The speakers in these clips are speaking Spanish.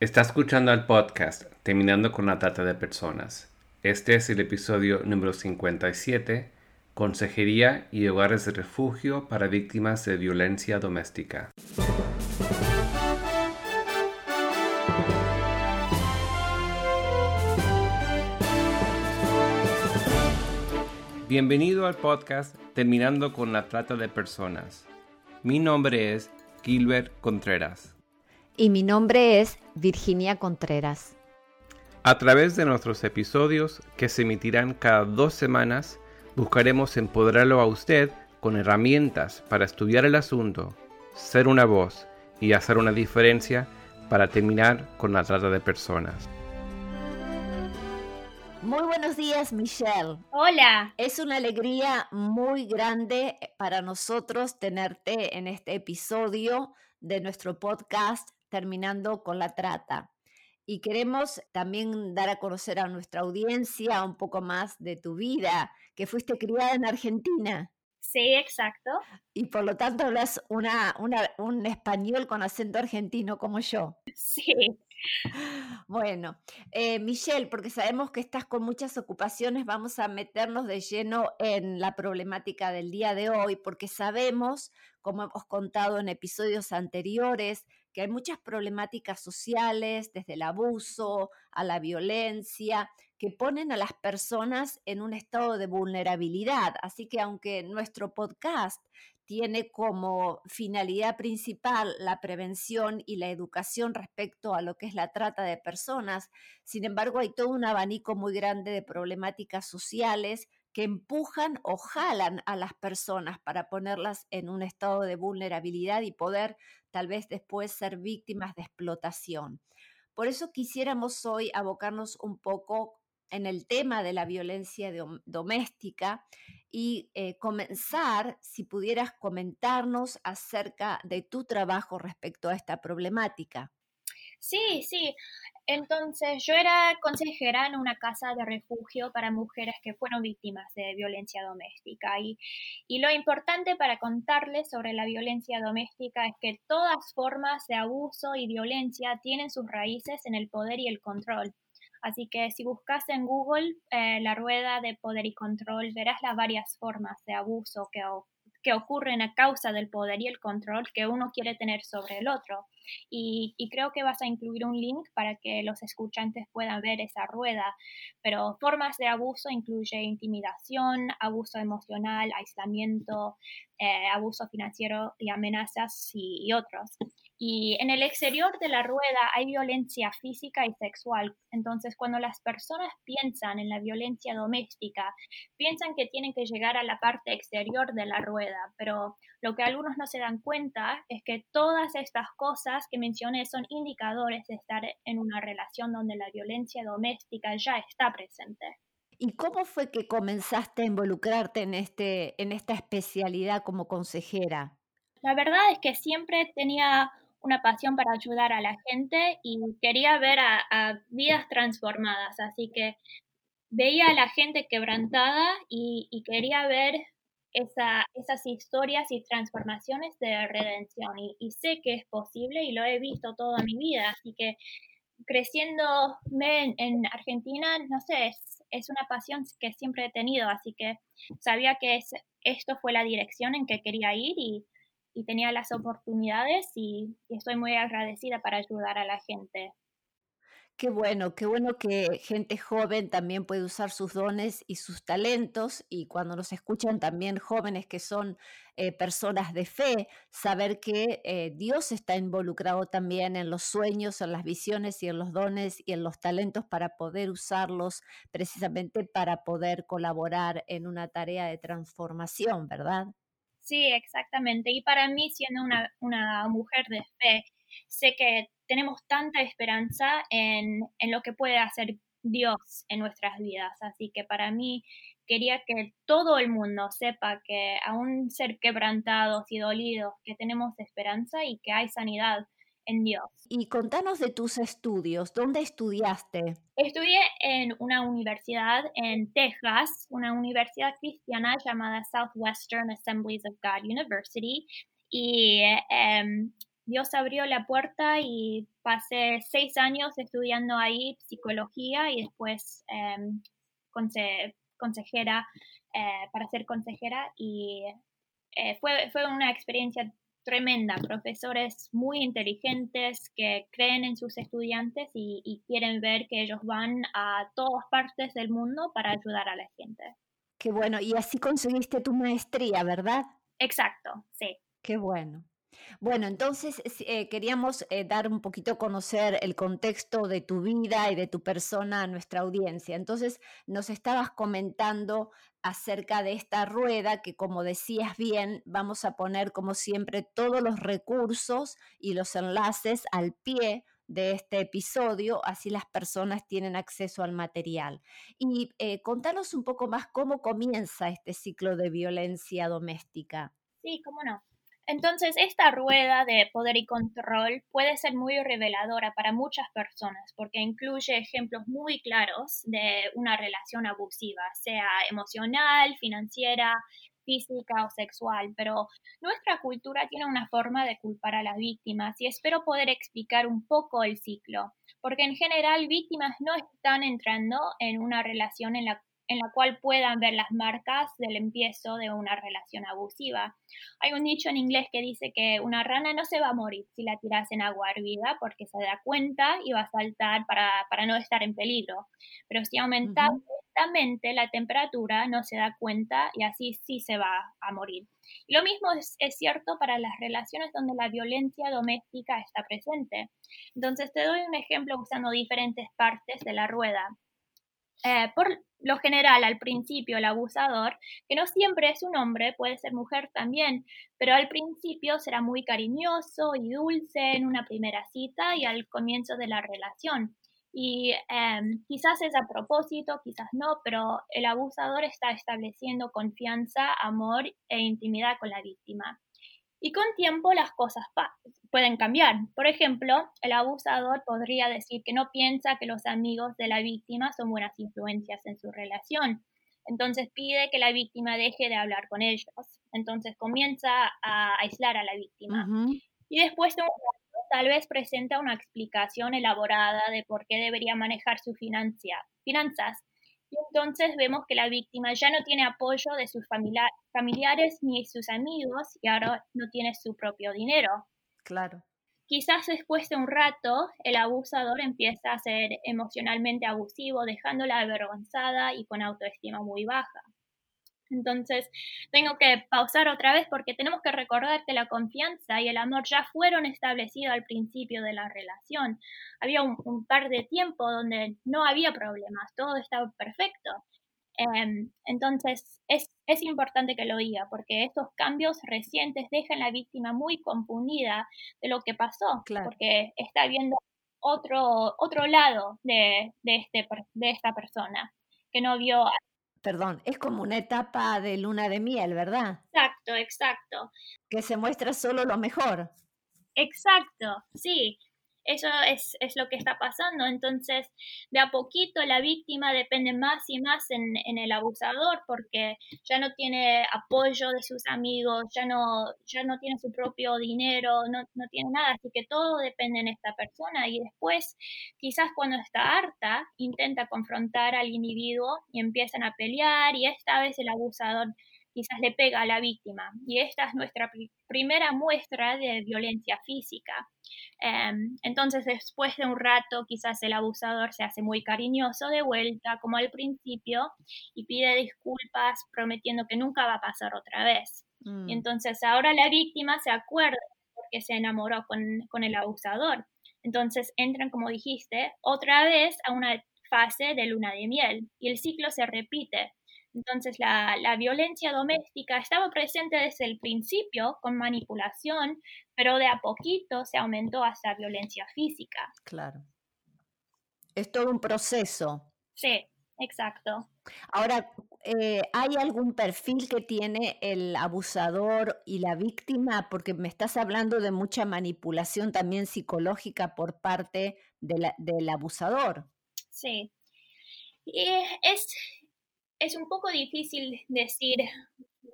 Está escuchando el podcast Terminando con la Trata de Personas. Este es el episodio número 57, Consejería y Hogares de Refugio para Víctimas de Violencia Doméstica. Bienvenido al podcast Terminando con la Trata de Personas. Mi nombre es Gilbert Contreras. Y mi nombre es Virginia Contreras. A través de nuestros episodios, que se emitirán cada dos semanas, buscaremos empoderarlo a usted con herramientas para estudiar el asunto, ser una voz y hacer una diferencia para terminar con la trata de personas. Muy buenos días, Michelle. Hola. Es una alegría muy grande para nosotros tenerte en este episodio de nuestro podcast Terminando con la Trata. Y queremos también dar a conocer a nuestra audiencia un poco más de tu vida, que fuiste criada en Argentina. Sí, exacto. Y por lo tanto hablas una, un español con acento argentino como yo. Sí. Bueno, eh, Michelle, porque sabemos que estás con muchas ocupaciones, vamos a meternos de lleno en la problemática del día de hoy, porque sabemos, como hemos contado en episodios anteriores, que hay muchas problemáticas sociales, desde el abuso a la violencia, que ponen a las personas en un estado de vulnerabilidad. Así que aunque nuestro podcast tiene como finalidad principal la prevención y la educación respecto a lo que es la trata de personas. Sin embargo, hay todo un abanico muy grande de problemáticas sociales que empujan o jalan a las personas para ponerlas en un estado de vulnerabilidad y poder tal vez después ser víctimas de explotación. Por eso quisiéramos hoy abocarnos un poco en el tema de la violencia doméstica y eh, comenzar, si pudieras comentarnos acerca de tu trabajo respecto a esta problemática. Sí, sí. Entonces, yo era consejera en una casa de refugio para mujeres que fueron víctimas de violencia doméstica. Y, y lo importante para contarles sobre la violencia doméstica es que todas formas de abuso y violencia tienen sus raíces en el poder y el control. Así que si buscas en Google eh, la rueda de poder y control, verás las varias formas de abuso que, ocurren a causa del poder y el control que uno quiere tener sobre el otro. Y, y, creo que vas a incluir un link para que los escuchantes puedan ver esa rueda. Pero formas de abuso incluye intimidación, abuso emocional, aislamiento, eh, abuso financiero y amenazas y otros. Y en el exterior de la rueda hay violencia física y sexual. Entonces, cuando las personas piensan en la violencia doméstica, piensan que tienen que llegar a la parte exterior de la rueda. Pero lo que algunos no se dan cuenta es que todas estas cosas que mencioné son indicadores de estar en una relación donde la violencia doméstica ya está presente. ¿Y cómo fue que comenzaste a involucrarte en, este, en esta especialidad como consejera? La verdad es que siempre tenía una pasión para ayudar a la gente y quería ver a, vidas transformadas, así que veía a la gente quebrantada y, quería ver esas historias y transformaciones de redención. Y, sé que es posible y lo he visto toda mi vida, así que creciendo en, en Argentina, no sé, es, una pasión que siempre he tenido, así que sabía que es, esto fue la dirección en que quería ir y y tenía las oportunidades y, estoy muy agradecida para ayudar a la gente. Qué bueno, qué bueno que gente joven también puede usar sus dones y sus talentos y cuando nos escuchan también jóvenes que son eh, personas de fe, saber que eh, Dios está involucrado también en los sueños, en las visiones y en los dones y en los talentos para poder usarlos precisamente para poder colaborar en una tarea de transformación, ¿verdad? Sí, exactamente. Y para mí, siendo una, una mujer de fe, sé que tenemos tanta esperanza en, en lo que puede hacer Dios en nuestras vidas. Así que para mí quería que todo el mundo sepa que aún ser quebrantados y dolidos, que tenemos esperanza y que hay sanidad en Dios. Y contanos de tus estudios. ¿Dónde estudiaste? Estudié en una universidad en Texas, una universidad cristiana llamada Southwestern Assemblies of God University. Y em, Dios abrió la puerta y pasé seis años estudiando ahí psicología y después em, consejera eh, para ser consejera y eh, fue, fue una experiencia tremenda, profesores muy inteligentes que creen en sus estudiantes y, y, quieren ver que ellos van a todas partes del mundo para ayudar a la gente. Qué bueno, y así conseguiste tu maestría, ¿verdad? Exacto, sí. Qué bueno. Bueno, entonces eh, queríamos eh, dar un poquito a conocer el contexto de tu vida y de tu persona a nuestra audiencia. Entonces, nos estabas comentando acerca de esta rueda que, como decías bien, vamos a poner, como siempre, todos los recursos y los enlaces al pie de este episodio, así las personas tienen acceso al material. Y eh, contanos un poco más cómo comienza este ciclo de violencia doméstica. Sí, cómo no. Entonces, esta rueda de poder y control puede ser muy reveladora para muchas personas porque incluye ejemplos muy claros de una relación abusiva, sea emocional, financiera, física o sexual, pero nuestra cultura tiene una forma de culpar a las víctimas y espero poder explicar un poco el ciclo, porque en general víctimas no están entrando en una relación en la en la cual puedan ver las marcas del empiezo de una relación abusiva. Hay un dicho en inglés que dice que una rana no se va a morir si la tiras en agua hervida porque se da cuenta y va a saltar para, no estar en peligro. Pero si aumenta lentamente la temperatura, no se da cuenta y así sí se va a morir. lo mismo es, es cierto para las relaciones donde la violencia doméstica está presente. Entonces te doy un ejemplo usando diferentes partes de la rueda. Eh, por lo general, al principio, el abusador, que no siempre es un hombre, puede ser mujer también, pero al principio será muy cariñoso y dulce en una primera cita y al comienzo de la relación. Y em, quizás es a propósito, quizás no, pero el abusador está estableciendo confianza, amor e intimidad con la víctima. Y con tiempo las cosas pueden cambiar. Por ejemplo, el abusador podría decir que no piensa que los amigos de la víctima son buenas influencias en su relación. Entonces pide que la víctima deje de hablar con ellos. Entonces comienza a aislar a la víctima. Y después de un tal vez presenta una explicación elaborada de por qué debería manejar sus finanzas y entonces vemos que la víctima ya no tiene apoyo de sus familiares ni sus amigos y ahora no tiene su propio dinero. Claro. Quizás después de un rato el abusador empieza a ser emocionalmente abusivo, dejándola avergonzada y con autoestima muy baja. Entonces, tengo que pausar otra vez porque tenemos que recordar que la confianza y el amor ya fueron establecidos al principio de la relación. Había un, par de tiempo donde no había problemas, todo estaba perfecto. Em, entonces, es, es, importante que lo diga porque estos cambios recientes dejan a la víctima muy confundida de lo que pasó, porque está viendo otro, otro lado de, de, este, de esta persona que no vio perdón, es como una etapa de luna de miel, ¿verdad? Exacto, exacto. Que se muestra solo lo mejor. Exacto, sí. Eso es, lo que está pasando. Entonces, de a poquito la víctima depende más y más en, el abusador porque ya no tiene apoyo de sus amigos, ya no, ya no tiene su propio dinero, no, no tiene nada. Así que todo depende en esta persona. Y después, quizás cuando está harta, intenta confrontar al individuo y empiezan a pelear y esta vez el abusador quizás le pega a la víctima. Y esta es nuestra primera muestra de violencia física. Em, entonces, después de un rato, quizás el abusador se hace muy cariñoso de vuelta, como al principio, y pide disculpas prometiendo que nunca va a pasar otra vez. Y mm. entonces ahora la víctima se acuerda porque se enamoró con, con el abusador. Entonces entran, como dijiste, otra vez a una fase de luna de miel y el ciclo se repite. Entonces, la, violencia doméstica estaba presente desde el principio con manipulación, pero de a poquito se aumentó hasta violencia física. Claro. Es todo un proceso. Sí, exacto. Ahora, eh, ¿hay algún perfil que tiene el abusador y la víctima? Porque me estás hablando de mucha manipulación también psicológica por parte del abusador. Sí. Y es, es un poco difícil decir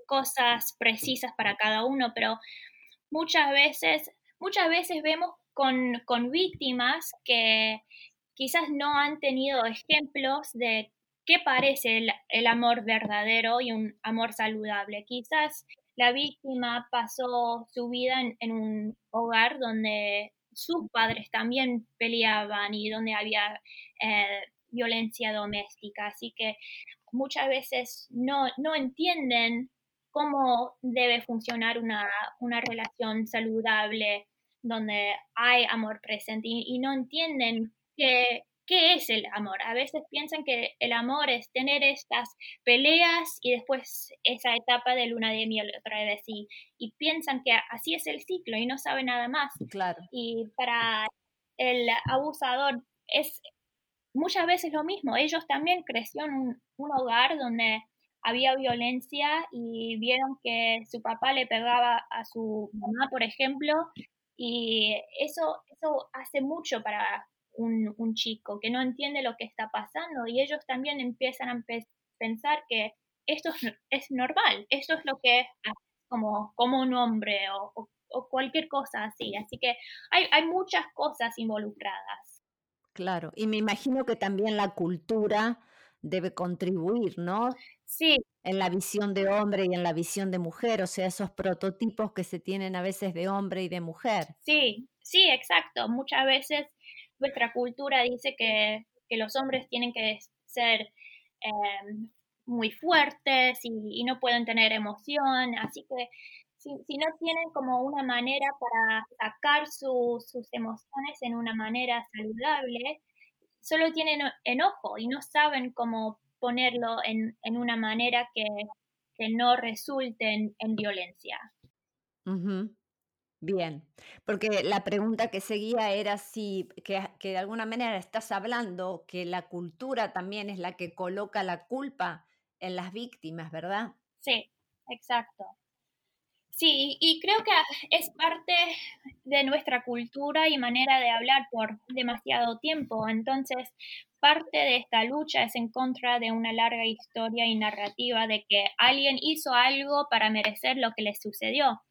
cosas precisas para cada uno, pero muchas veces, muchas veces vemos con, con víctimas que quizás no han tenido ejemplos de qué parece el, amor verdadero y un amor saludable. Quizás la víctima pasó su vida en, un hogar donde sus padres también peleaban y donde había eh, violencia doméstica. Así que muchas veces no, no entienden cómo debe funcionar una, una relación saludable donde hay amor presente y, no entienden que, qué es el amor. A veces piensan que el amor es tener estas peleas y después esa etapa de luna de miel otra vez y, y piensan que así es el ciclo y no saben nada más. Claro. Y para el abusador es muchas veces lo mismo. Ellos también crecieron en un, un hogar donde había violencia y vieron que su papá le pegaba a su mamá, por ejemplo, y eso, eso hace mucho para un, un chico que no entiende lo que está pasando y ellos también empiezan a pensar que esto es, normal, esto es lo que es como, como un hombre o, o, cualquier cosa así. Así que hay, hay muchas cosas involucradas. Claro, y me imagino que también la cultura debe contribuir, ¿no? Sí. En la visión de hombre y en la visión de mujer, o sea, esos prototipos que se tienen a veces de hombre y de mujer. Sí, sí, exacto. Muchas veces nuestra cultura dice que, los hombres tienen que ser em, muy fuertes y, no pueden tener emoción, así que si, no tienen como una manera para sacar sus emociones en una manera saludable, solo tienen enojo y no saben cómo ponerlo en, una manera que, no resulte en, violencia. Bien, porque la pregunta que seguía era si, que, que, de alguna manera estás hablando que la cultura también es la que coloca la culpa en las víctimas, ¿verdad? Sí, exacto. Sí, y creo que es parte de nuestra cultura y manera de hablar por demasiado tiempo. Entonces, parte de esta lucha es en contra de una larga historia y narrativa de que alguien hizo algo para merecer lo que le sucedió.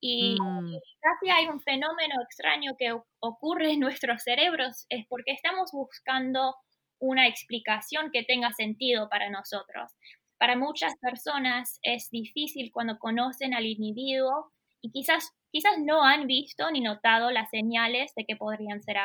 Y mm. casi hay un fenómeno extraño que ocurre en nuestros cerebros, es porque estamos buscando una explicación que tenga sentido para nosotros. Para muchas personas es difícil cuando conocen al individuo y quizás, quizás no han visto ni notado las señales de que podrían ser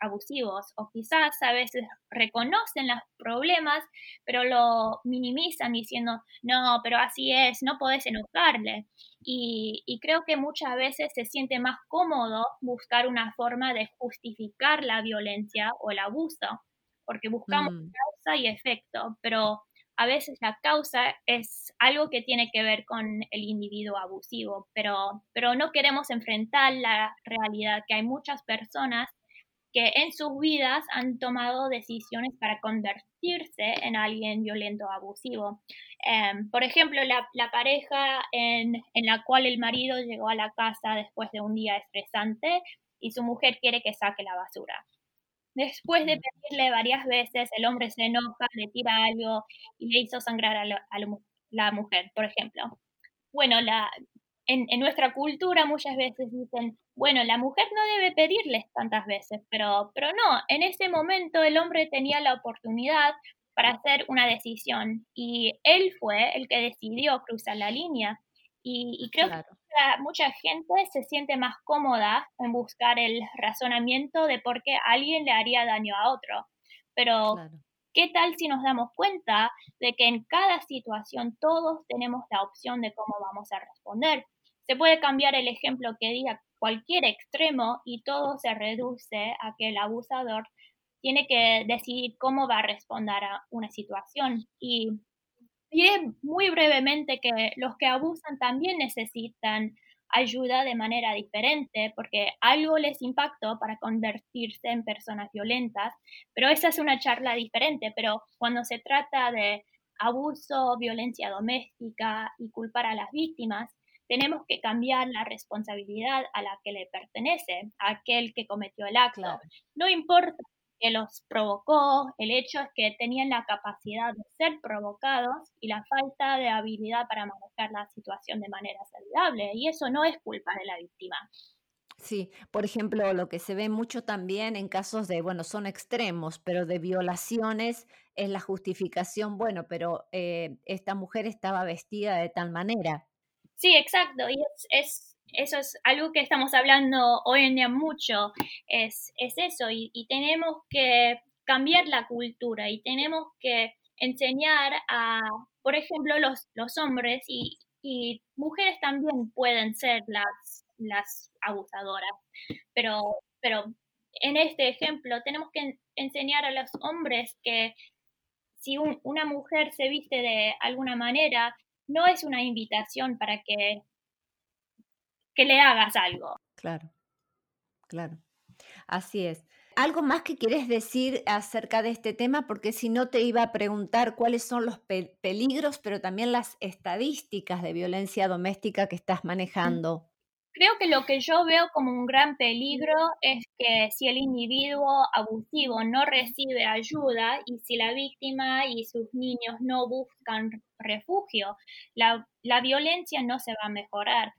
abusivos o quizás a veces reconocen los problemas pero lo minimizan diciendo, no, pero así es, no podés enojarle. Y, y creo que muchas veces se siente más cómodo buscar una forma de justificar la violencia o el abuso, porque buscamos mm. causa y efecto, pero a veces la causa es algo que tiene que ver con el individuo abusivo, pero, pero no queremos enfrentar la realidad que hay muchas personas que en sus vidas han tomado decisiones para convertirse en alguien violento o abusivo. Em, por ejemplo, la, pareja en, en, la cual el marido llegó a la casa después de un día estresante y su mujer quiere que saque la basura. Después de pedirle varias veces, el hombre se enoja, le tira algo y le hizo sangrar a, la, mujer, por ejemplo. Bueno, la, en, nuestra cultura muchas veces dicen, bueno, la mujer no debe pedirles tantas veces, pero, pero no, en ese momento el hombre tenía la oportunidad para hacer una decisión y él fue el que decidió cruzar la línea. Y, creo que mucha, gente se siente más cómoda en buscar el razonamiento de por qué alguien le haría daño a otro. Pero, ¿qué tal si nos damos cuenta de que en cada situación todos tenemos la opción de cómo vamos a responder? Se puede cambiar el ejemplo que diga cualquier extremo y todo se reduce a que el abusador tiene que decidir cómo va a responder a una situación. Y Diré muy brevemente que los que abusan también necesitan ayuda de manera diferente porque algo les impactó para convertirse en personas violentas, pero esa es una charla diferente, pero cuando se trata de abuso, violencia doméstica y culpar a las víctimas, tenemos que cambiar la responsabilidad a la que le pertenece, a aquel que cometió el acto. No importa que los provocó, el hecho es que tenían la capacidad de ser provocados y la falta de habilidad para manejar la situación de manera saludable. Y eso no es culpa de la víctima. Sí, por ejemplo, lo que se ve mucho también en casos de, bueno, son extremos, pero de violaciones es la justificación, bueno, pero eh, esta mujer estaba vestida de tal manera. Sí, exacto, y es, eso es algo que estamos hablando hoy en día mucho, es, es eso, y, tenemos que cambiar la cultura y tenemos que enseñar a, por ejemplo, los, los hombres y, y mujeres también pueden ser las, las abusadoras, pero, pero en este ejemplo tenemos que enseñar a los hombres que si una mujer se viste de alguna manera, no es una invitación para que, que le hagas algo. Claro, claro. Así es. ¿Algo más que quieres decir acerca de este tema? Porque si no te iba a preguntar cuáles son los peligros, pero también las estadísticas de violencia doméstica que estás manejando. Creo que lo que yo veo como un gran peligro es que si el individuo abusivo no recibe ayuda y si la víctima y sus niños no buscan refugio, la, la violencia no se va a mejorar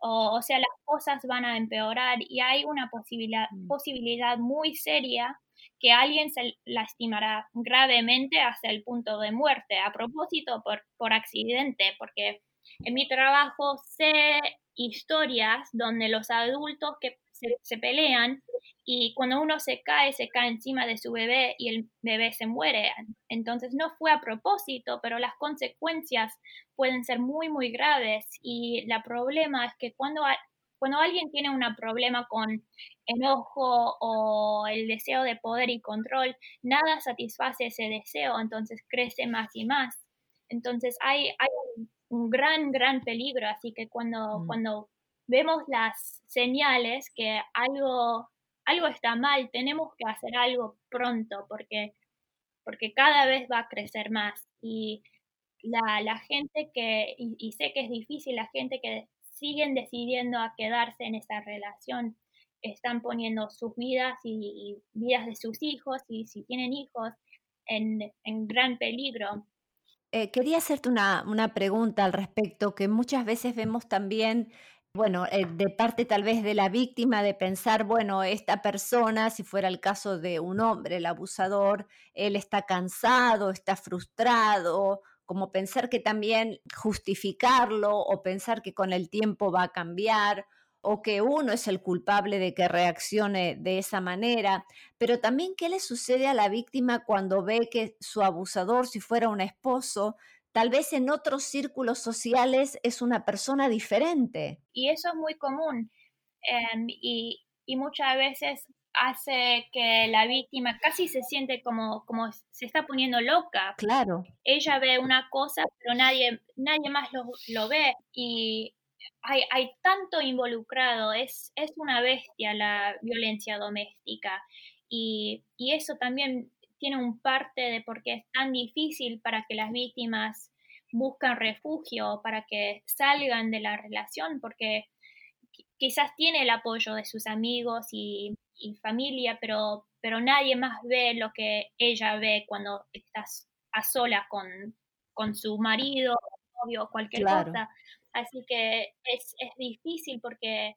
o, sea, las cosas van a empeorar y hay una posibilidad, mm. posibilidad muy seria que alguien se lastimará gravemente hasta el punto de muerte, a propósito por, por accidente, porque en mi trabajo sé historias donde los adultos que se, pelean y cuando uno se cae, se cae encima de su bebé y el bebé se muere. Entonces no fue a propósito, pero las consecuencias pueden ser muy, muy graves y el problema es que cuando, cuando alguien tiene un problema con enojo o el deseo de poder y control, nada satisface ese deseo, entonces crece más y más. Entonces hay, hay un gran, gran peligro, así que cuando, mm. cuando vemos las señales que algo, algo está mal, tenemos que hacer algo pronto porque, porque cada vez va a crecer más. Y la, la gente que, y, sé que es difícil, la gente que siguen decidiendo a quedarse en esa relación, están poniendo sus vidas y, vidas de sus hijos y si tienen hijos en, en gran peligro. Eh, quería hacerte una, una, pregunta al respecto, que muchas veces vemos también bueno, eh, de parte tal vez de la víctima de pensar, bueno, esta persona, si fuera el caso de un hombre, el abusador, él está cansado, está frustrado, como pensar que también justificarlo o pensar que con el tiempo va a cambiar o que uno es el culpable de que reaccione de esa manera, pero también qué le sucede a la víctima cuando ve que su abusador, si fuera un esposo, tal vez en otros círculos sociales es una persona diferente. Y eso es muy común em, y, muchas veces hace que la víctima casi se siente como, como se está poniendo loca. Claro. Ella ve una cosa, pero nadie, nadie más lo, lo ve y hay, hay, tanto involucrado, es, es una bestia la violencia doméstica y, y eso también tiene un parte de por qué es tan difícil para que las víctimas buscan refugio, para que salgan de la relación, porque quizás tiene el apoyo de sus amigos y, familia, pero, pero nadie más ve lo que ella ve cuando estás a solas con, con su marido, novio, cualquier cosa. Así que es, es difícil porque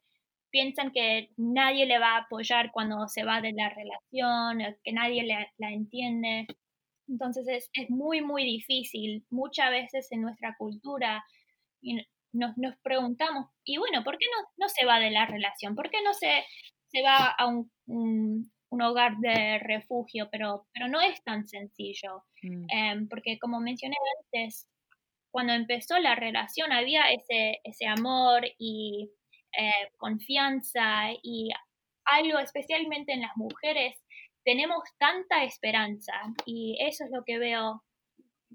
piensan que nadie le va a apoyar cuando se va de la relación, que nadie la entiende. Entonces es, es, muy, muy difícil. Muchas veces en nuestra cultura nos, nos preguntamos, y bueno, ¿por qué no, no, se va de la relación? ¿Por qué no se, se va a un, un, hogar de refugio? Pero, pero no es tan sencillo, mm. em, porque como mencioné antes, cuando empezó la relación había ese, ese amor y eh, confianza y algo especialmente en las mujeres, tenemos tanta esperanza y eso es lo que veo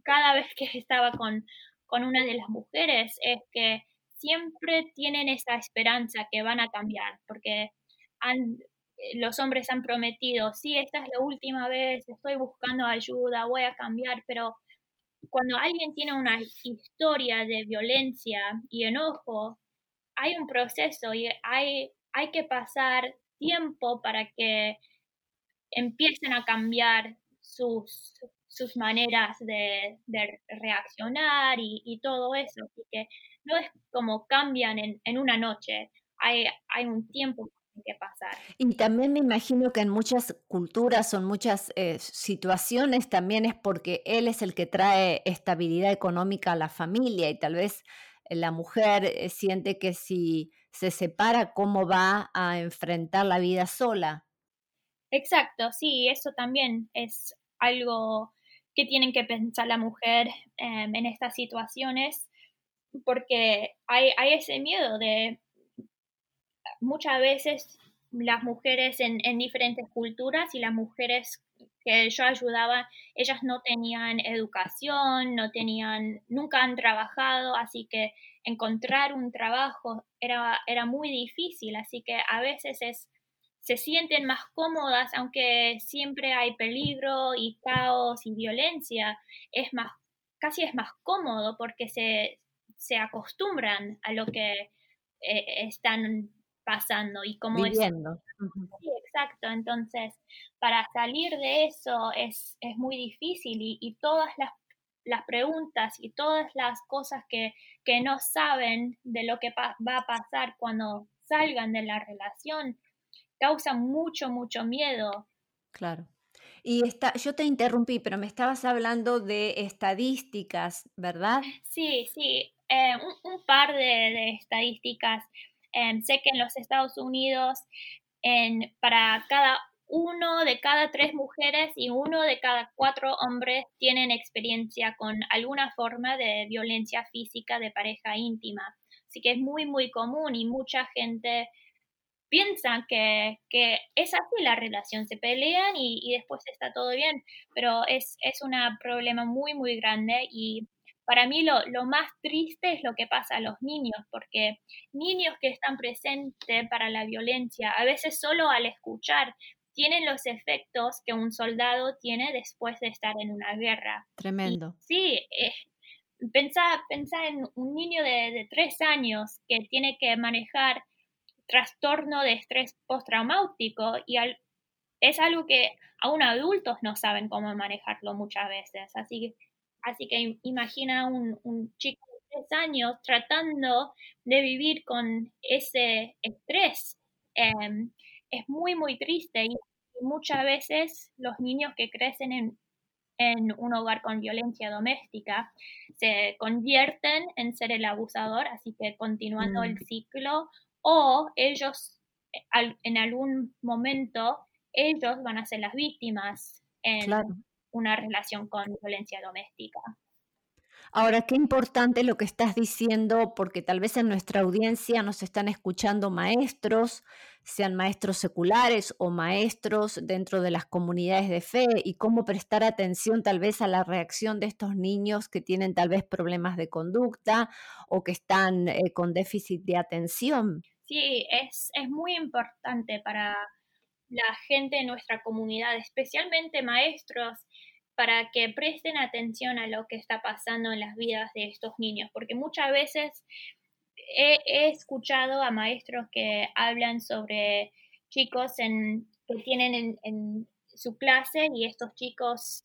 cada vez que estaba con, con una de las mujeres, es que siempre tienen esa esperanza que van a cambiar, porque han, los hombres han prometido, sí, esta es la última vez, estoy buscando ayuda, voy a cambiar, pero cuando alguien tiene una historia de violencia y enojo, hay un proceso y hay, hay que pasar tiempo para que empiecen a cambiar sus, sus maneras de, reaccionar y, todo eso. Así que no es como cambian en, una noche, hay, hay un tiempo que pasar. Y también me imagino que en muchas culturas o en muchas eh, situaciones también es porque él es el que trae estabilidad económica a la familia y tal vez la mujer eh, siente que si se separa, ¿cómo va a enfrentar la vida sola? Exacto, sí, eso también es algo que tienen que pensar la mujer em, en estas situaciones, porque hay, ese miedo de muchas veces las mujeres en, en diferentes culturas y las mujeres que yo ayudaba, ellas no tenían educación, no tenían, nunca han trabajado, así que encontrar un trabajo era, era muy difícil, así que a veces es, se sienten más cómodas, aunque siempre hay peligro y caos y violencia, es más, casi es más cómodo porque se, se acostumbran a lo que eh, están pasando y cómo Viviendo. Sí, exacto. Entonces, para salir de eso es, es muy difícil y, y todas las, las, preguntas y todas las cosas que, que no saben de lo que va a pasar cuando salgan de la relación causan mucho, mucho miedo. Claro. Y está, yo te interrumpí, pero me estabas hablando de estadísticas, ¿verdad? Sí, sí, eh, un, un, par de, de estadísticas. Eh, sé que en los Estados Unidos para cada uno de cada tres mujeres y uno de cada cuatro hombres tienen experiencia con alguna forma de violencia física de pareja íntima. Así que es muy, muy común y mucha gente piensa que, es así la relación, se pelean y, y después está todo bien, pero es, es un problema muy, muy grande y para mí lo, lo, más triste es lo que pasa a los niños, porque niños que están presentes para la violencia, a veces solo al escuchar, tienen los efectos que un soldado tiene después de estar en una guerra. Tremendo. Y, sí, eh, pensá, pensá, en un niño de, de tres años que tiene que manejar trastorno de estrés postraumático y al, es algo que aún adultos no saben cómo manejarlo muchas veces. Así que Así que imagina un, un chico de tres años tratando de vivir con ese estrés. Eh, es muy, muy triste y muchas veces los niños que crecen en, en un hogar con violencia doméstica se convierten en ser el abusador, así que continuando mm. el ciclo, o ellos al, en algún momento, ellos van a ser las víctimas en, claro una relación con violencia doméstica. Ahora, qué importante lo que estás diciendo, porque tal vez en nuestra audiencia nos están escuchando maestros, sean maestros seculares o maestros dentro de las comunidades de fe, y cómo prestar atención tal vez a la reacción de estos niños que tienen tal vez problemas de conducta o que están eh, con déficit de atención. Sí, es, es muy importante para la gente de nuestra comunidad, especialmente maestros, para que presten atención a lo que está pasando en las vidas de estos niños, porque muchas veces he, escuchado a maestros que hablan sobre chicos en, que tienen en, en su clase y estos chicos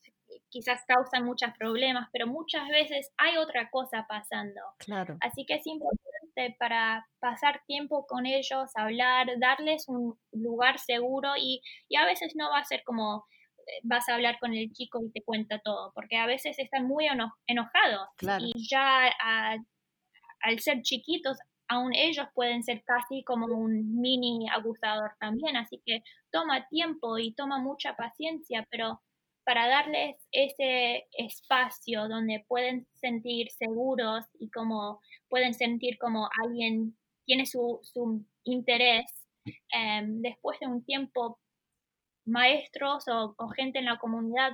quizás causan muchos problemas, pero muchas veces hay otra cosa pasando. Claro. Así que es importante para pasar tiempo con ellos, hablar, darles un lugar seguro y, y a veces no va a ser como eh, vas a hablar con el chico y te cuenta todo, porque a veces están muy enojados claro. y ya a, al ser chiquitos, aún ellos pueden ser casi como un mini abusador también, así que toma tiempo y toma mucha paciencia, pero para darles ese espacio donde pueden sentir seguros y como pueden sentir como alguien tiene su, su interés, eh, después de un tiempo, maestros o, gente en la comunidad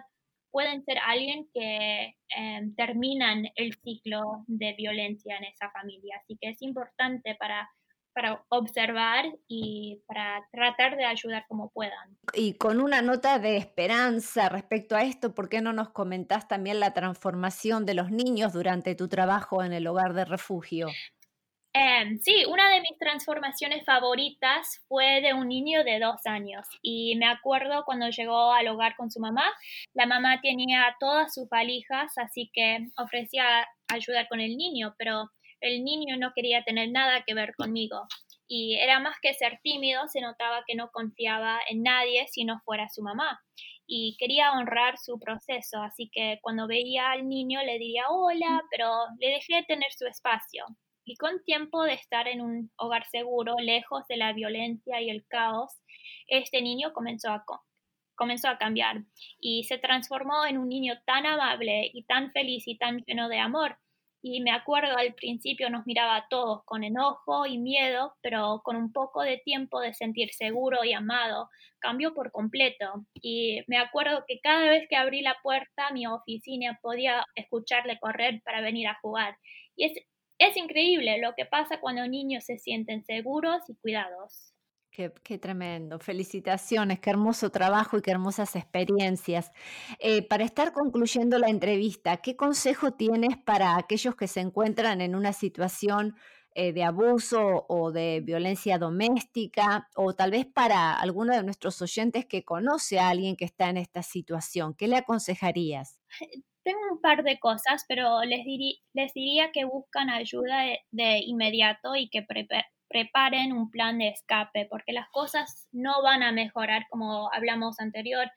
pueden ser alguien que eh, terminan el ciclo de violencia en esa familia. Así que es importante para para observar y para tratar de ayudar como puedan. Y con una nota de esperanza respecto a esto, ¿por qué no nos comentás también la transformación de los niños durante tu trabajo en el hogar de refugio? Eh, sí, una de mis transformaciones favoritas fue de un niño de dos años y me acuerdo cuando llegó al hogar con su mamá, la mamá tenía todas sus valijas, así que ofrecía ayudar con el niño, pero el niño no quería tener nada que ver conmigo. y era más que ser tímido, se notaba que no confiaba en nadie si no fuera su mamá y quería honrar su proceso, así que cuando veía al niño le diría hola, pero le dejé tener su espacio. Y con tiempo de estar en un hogar seguro, lejos de la violencia y el caos, este niño comenzó a, comenzó a cambiar y se transformó en un niño tan amable y tan feliz y tan lleno de amor y me acuerdo al principio nos miraba a todos con enojo y miedo, pero con un poco de tiempo de sentir seguro y amado, cambió por completo. Y me acuerdo que cada vez que abrí la puerta a mi oficina podía escucharle correr para venir a jugar. Y es, es increíble lo que pasa cuando niños se sienten seguros y cuidados. Qué, tremendo. Felicitaciones, qué hermoso trabajo y qué hermosas experiencias. Eh, para estar concluyendo la entrevista, ¿qué consejo tienes para aquellos que se encuentran en una situación eh, de abuso o de violencia doméstica o tal vez para alguno de nuestros oyentes que conoce a alguien que está en esta situación? ¿Qué le aconsejarías? Tengo un par de cosas, pero les, diría que buscan ayuda de, inmediato y que preparen un plan de escape, porque las cosas no van a mejorar como hablamos anterior,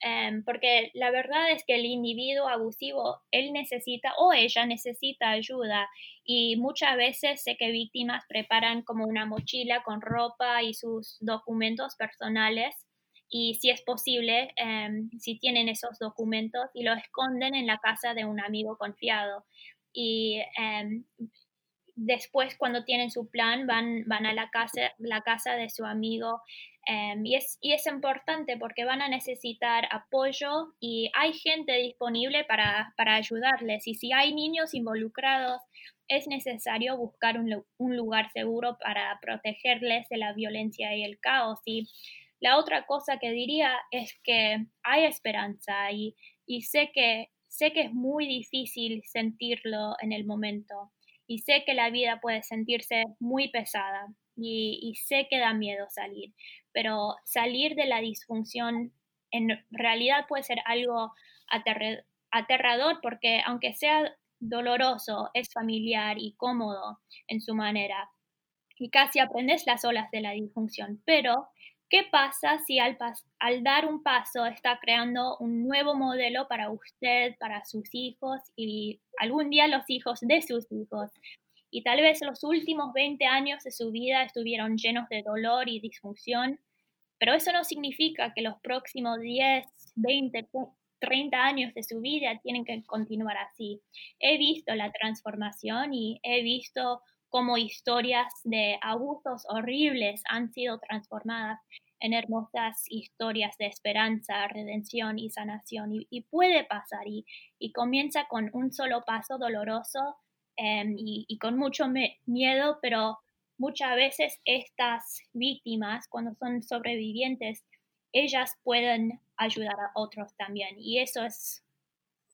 em, porque la verdad es que el individuo abusivo, él necesita o ella necesita ayuda y muchas veces sé que víctimas preparan como una mochila con ropa y sus documentos personales y si es posible, em, si tienen esos documentos y lo esconden en la casa de un amigo confiado. Y em, después cuando tienen su plan van, van a la casa, la casa de su amigo em, y, es, y es importante porque van a necesitar apoyo y hay gente disponible para, para ayudarles. Y si hay niños involucrados es necesario buscar un, un, lugar seguro para protegerles de la violencia y el caos. Y la otra cosa que diría es que hay esperanza y, y sé que sé que es muy difícil sentirlo en el momento y sé que la vida puede sentirse muy pesada y, sé que da miedo salir, pero salir de la disfunción en realidad puede ser algo aterrador porque aunque sea doloroso, es familiar y cómodo en su manera y casi aprendes las olas de la disfunción, pero ¿Qué pasa si al, al, dar un paso está creando un nuevo modelo para usted, para sus hijos y algún día los hijos de sus hijos? Y tal vez los últimos 20 años de su vida estuvieron llenos de dolor y disfunción, pero eso no significa que los próximos 10, 20, 30 años de su vida tienen que continuar así. He visto la transformación y he visto cómo historias de abusos horribles han sido transformadas en hermosas historias de esperanza, redención y sanación. Y, puede pasar y, comienza con un solo paso doloroso em, y, con mucho miedo, pero muchas veces estas víctimas, cuando son sobrevivientes, ellas pueden ayudar a otros también. Y eso es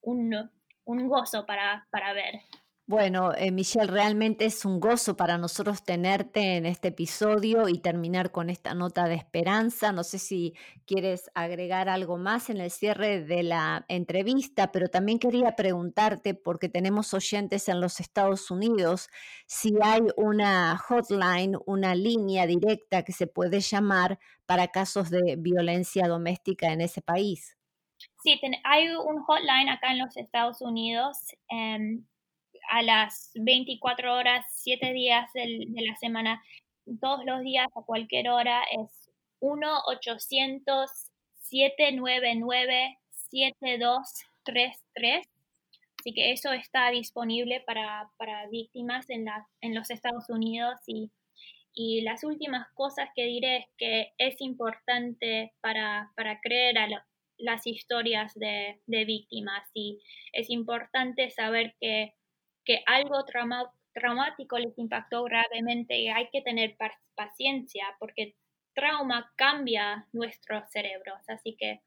un, gozo para ver. Bueno, eh, Michelle, realmente es un gozo para nosotros tenerte en este episodio y terminar con esta nota de esperanza. No sé si quieres agregar algo más en el cierre de la entrevista, pero también quería preguntarte, porque tenemos oyentes en los Estados Unidos, si hay una hotline, una línea directa que se puede llamar para casos de violencia doméstica en ese país. Sí, hay un hotline acá en los Estados Unidos. Em, a las 24 horas, 7 días de la semana, todos los días, a cualquier hora, es 1-800-799-7233. Así que eso está disponible para, víctimas en, la, en los Estados Unidos y, y las últimas cosas que diré es que es importante para, creer a las historias de, de, víctimas y es importante saber que que algo traumático les impactó gravemente y hay que tener paciencia porque trauma cambia nuestros cerebros. Así que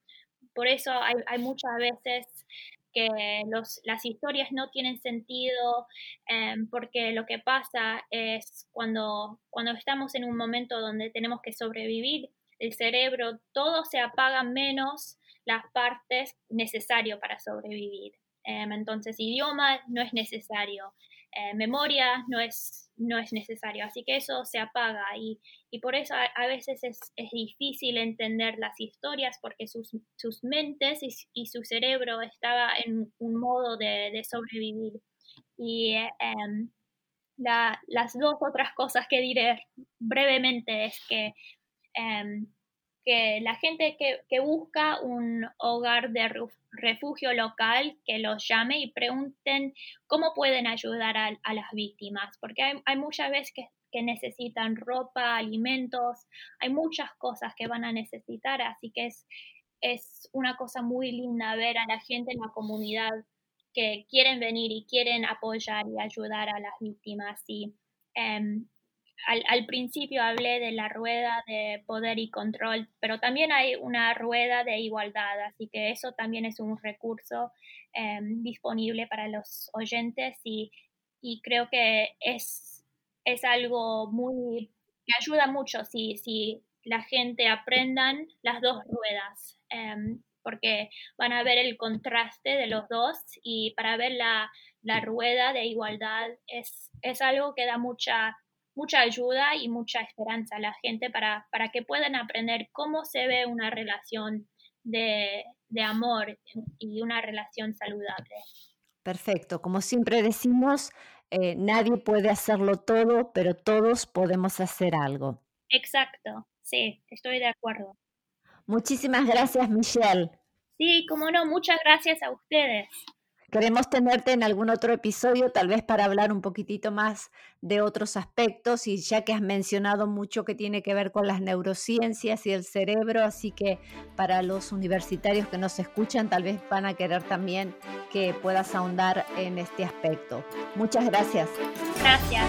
por eso hay, muchas veces que los, las historias no tienen sentido em, porque lo que pasa es cuando, cuando estamos en un momento donde tenemos que sobrevivir, el cerebro todo se apaga menos las partes necesarias para sobrevivir. Em, entonces, idioma no es necesario, eh, memoria no es, no es necesario, así que eso se apaga y, y por eso a, veces es, es, difícil entender las historias porque sus, sus mentes y, su cerebro estaba en un modo de, de sobrevivir. Y em, las dos otras cosas que diré brevemente es que em, que la gente que, busca un hogar de refugio local, que los llame y pregunten cómo pueden ayudar a, las víctimas, porque hay, muchas veces que, necesitan ropa, alimentos, hay muchas cosas que van a necesitar, así que es, es una cosa muy linda ver a la gente en la comunidad que quieren venir y quieren apoyar y ayudar a las víctimas. Y em, al, principio hablé de la rueda de poder y control, pero también hay una rueda de igualdad, así que eso también es un recurso em, disponible para los oyentes y, creo que es, es algo muy que ayuda mucho si, si la gente aprendan las dos ruedas, em, porque van a ver el contraste de los dos y para ver la, la rueda de igualdad es, es algo que da mucha mucha ayuda y mucha esperanza a la gente para, para que puedan aprender cómo se ve una relación de, amor y una relación saludable. Perfecto. Como siempre decimos, eh, nadie puede hacerlo todo, pero todos podemos hacer algo. Exacto, sí, estoy de acuerdo. Muchísimas gracias, Michelle. Sí, como no, muchas gracias a ustedes. Queremos tenerte en algún otro episodio, tal vez para hablar un poquitito más de otros aspectos y ya que has mencionado mucho que tiene que ver con las neurociencias y el cerebro, así que para los universitarios que nos escuchan tal vez van a querer también que puedas ahondar en este aspecto. Muchas gracias. Gracias.